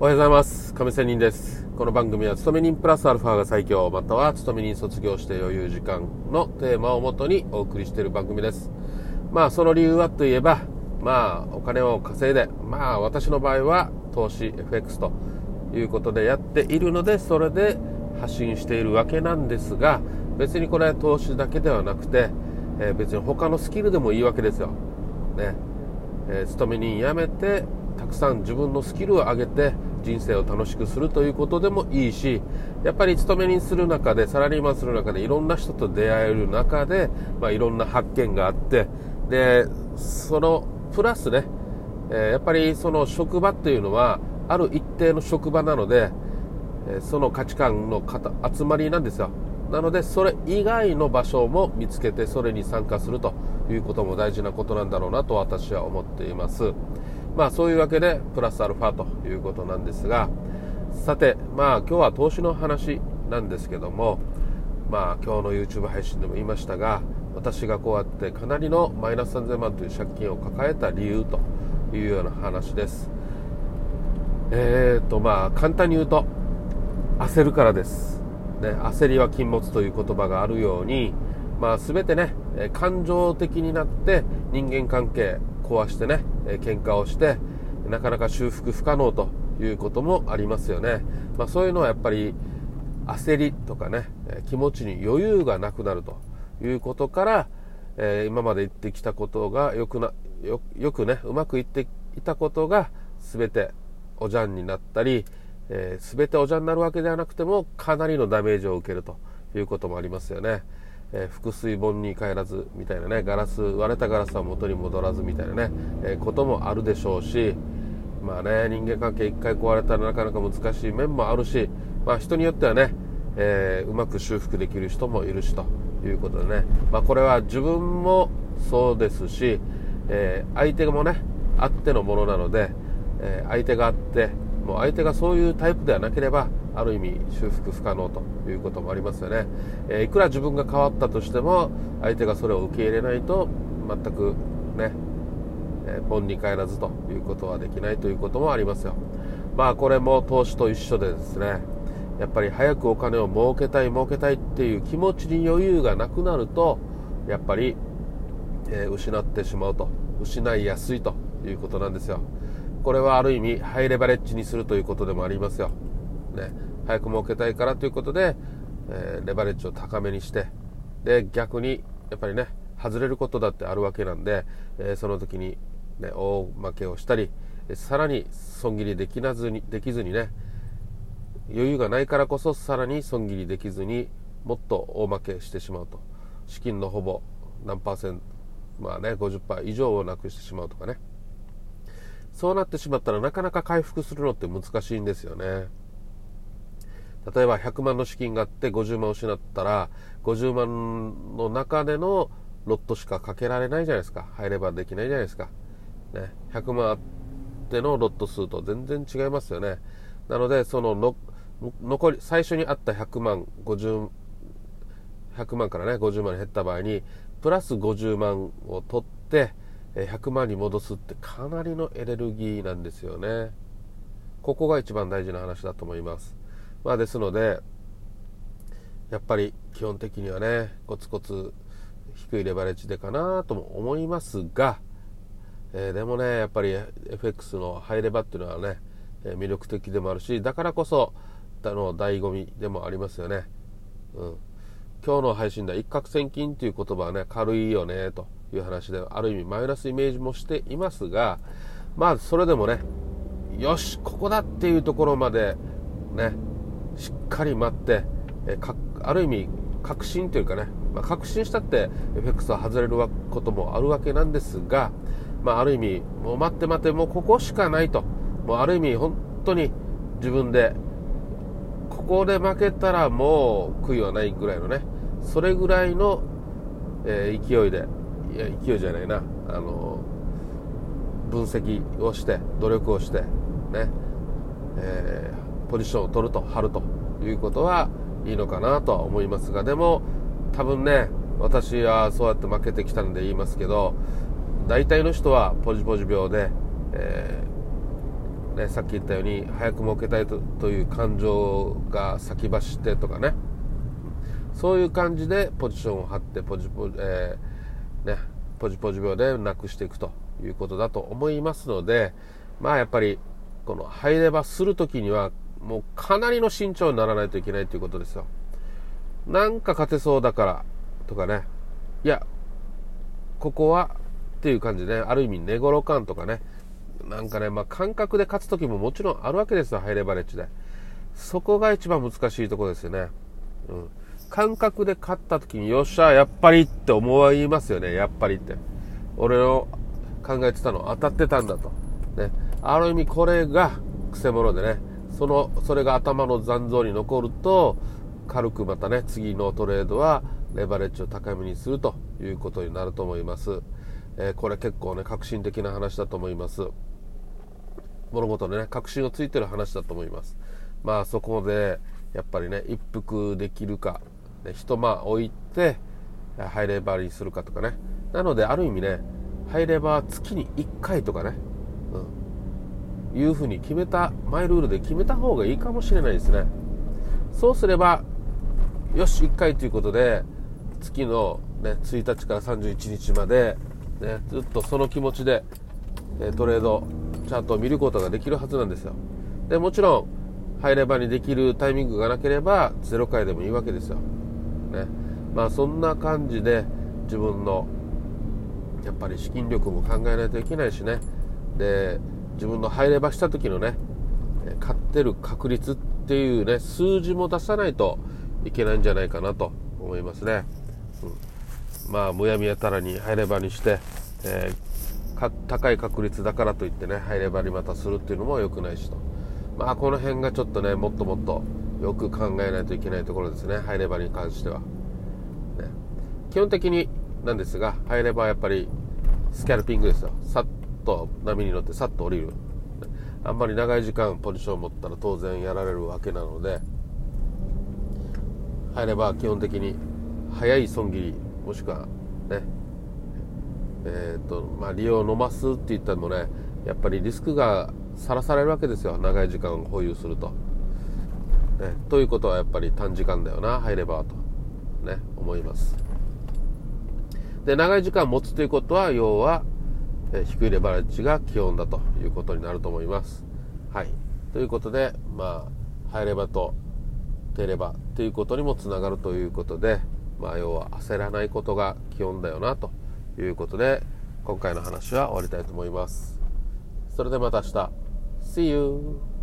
おはようございます。亀仙人です。この番組は勤め人プラスアルファが最強。または勤め人卒業して余裕時間のテーマをもとにお送りしている番組です。まあその理由はといえばまあお金を稼いでまあ私の場合は投資 FX ということでやっているのでそれで発信しているわけなんですが別にこれは投資だけではなくて、えー、別に他のスキルでもいいわけですよ。ね、えー、勤め人辞めてたくさん自分のスキルを上げて人生を楽しくするということでもいいしやっぱり勤め人する中でサラリーマンする中でいろんな人と出会える中で、まあ、いろんな発見があってでそのプラスね、えー、やっぱりその職場っていうのはある一定の職場なので、え、その価値観の集まりなんですよ。なのでそれ以外の場所も見つけてそれに参加するということも大事なことなんだろうなと私は思っています。まあそういうわけでプラスアルファということなんですがさてまあ今日は投資の話なんですけどもまあ今日の YouTube 配信でも言いましたが私がこうやってかなりのマイナス3000万という借金を抱えた理由というような話です。えーとまあ簡単に言うと焦るからです、ね、焦りは禁物という言葉があるようにまあ全てね感情的になって人間関係壊してね、え、喧嘩をしてなかなか修復不可能ということもありますよね、まあ、そういうのはやっぱり焦りとかね気持ちに余裕がなくなるということから、え、今まで言ってきたことがよくなよくねうまくいっていたことが全ておじゃんになったり、えー、全ておじゃんになるわけではなくてもかなりのダメージを受けるということもありますよね。えー、腹水本に帰らずみたいなねガラス割れたガラスは元に戻らずみたいなね、えー、こともあるでしょうしまあね人間関係1回壊れたらなかなか難しい面もあるし、まあ、人によってはね、えー、うまく修復できる人もいるしということでね、まあ、これは自分もそうですし、え相手もねあってのものなので、え相手があってもう相手がそういうタイプではなければある意味修復不可能ということもありますよね、えー、いくら自分が変わったとしても相手がそれを受け入れないと全くね、えー、に帰らずということはできないということもありますよ。まあこれも投資と一緒でですねやっぱり早くお金を儲けたい儲けたいっていう気持ちに余裕がなくなるとやっぱり、えー、失ってしまうと失いやすいということなんですよ。これはある意味ハイレバレッジにするということでもありますよ。ね、早く儲けたいからということで、えー、レバレッジを高めにしてで逆にやっぱりね外れることだってあるわけなんで、えー、その時に、ね、大負けをしたりさらに損切りできなずにできずにね余裕がないからこそさらに損切りできずにもっと大負けしてしまうと資金のほぼ何パーセントまあね50%以上をなくしてしまうとかねそうなってしまったらなかなか回復するのって難しいんですよね。例えば100万の資金があって50万を失ったら50万の中でのロットしかかけられないじゃないですか。入ればできないじゃないですか、ね、100万あってのロット数と全然違いますよね。なのでそのの残り最初にあった100万50 100万からね50万に減った場合にプラス50万を取って100万に戻すってかなりのエネルギーなんですよね。ここが一番大事な話だと思います。まあ、ですのでやっぱり基本的にはねコツコツ低いレバレッジでかなとも思いますが、えー、でもねやっぱり FX のハイレバっていうのはね魅力的でもあるしだからこそあの醍醐味でもありますよね、うん、今日の配信では一攫千金という言葉はね軽いよねという話である意味マイナスイメージもしていますがまあそれでもねよしここだっていうところまでねしっかり待って、えかある意味確信というかね、まあ、確信したって FX は外れることもあるわけなんですが、まあ、ある意味もう待って待ってもうここしかないと。もうある意味本当に自分でここで負けたらもう悔いはないぐらいのねそれぐらいの、え、勢いでいや勢いじゃないなあの分析をして努力をしてね、えーポジションを取ると、張るということはいいのかなとは思いますが、でも多分ね、私はそうやって負けてきたんで言いますけど、大体の人はポジポジ病で、えー、ね、さっき言ったように早く儲けたいとという感情が先走ってとかね。そういう感じでポジションを張ってポジポジ、えー、ね、ポジポジ病でなくしていくということだと思いますのでまあやっぱりこの入ればする時にはもうかなりの慎重にならないといけないということですよなんか勝てそうだからとかねいやここはっていう感じで、ね、ある意味寝頃感とかねなんかね、まあ、感覚で勝つ時ももちろんあるわけですよ、ハイレバレッジで。そこが一番難しいところですよね。うん。感覚で勝った時に、よっしゃ、やっぱりって思いますよね、やっぱりって。俺の考えてたの当たってたんだと。ね。ある意味これが癖者でね、その、それが頭の残像に残ると、軽くまたね、次のトレードはレバレッジを高めにするということになると思います。えー、これ結構ね、革新的な話だと思います。物事のね、確信をついてる話だと思います。まあそこで、やっぱりね、一服できるか、ね、一間置いて、ハイレバーにするかとかね。なので、ある意味ね、ハイレバー月に1回とかね、うん、いうふうに決めた、マイルールで決めた方がいいかもしれないですね。そうすれば、よし、1回ということで、月の、ね、1日から31日まで、ね、ずっとその気持ちで、えトレードチャートを見ることができるはずなんですよ。でもちろん入ればにできるタイミングがなければ0回でもいいわけですよ、ね、まあそんな感じで自分のやっぱり資金力も考えないといけないしね。で自分の入ればした時のね買ってる確率っていうね数字も出さないといけないんじゃないかなと思いますね、うん、まあむやみやたらに入ればにして、えー高い確率だからといってね入ればりまたするっていうのも良くないしと。まあこの辺がちょっとねもっともっとよく考えないといけないところですね入ればに関しては、ね、基本的になんですが入ればやっぱりスキャルピングですよ。と波に乗ってさっと降りる。あんまり長い時間ポジションを持ったら当然やられるわけなので入れば基本的に速い損切りもしくはねえーとまあ、利用を飲ますって言ったのもねやっぱりリスクがさらされるわけですよ。長い時間保有すると、ね。ということはやっぱり短時間だよな入ればと、ね、思います。で長い時間持つということは要は、え低いレバレッジが基本だということになると思います。はい。ということでまあ入ればと低レバということにもつながるということでまあ要は焦らないことが基本だよなということで今回の話は終わりたいと思います。それではまた明日。See you!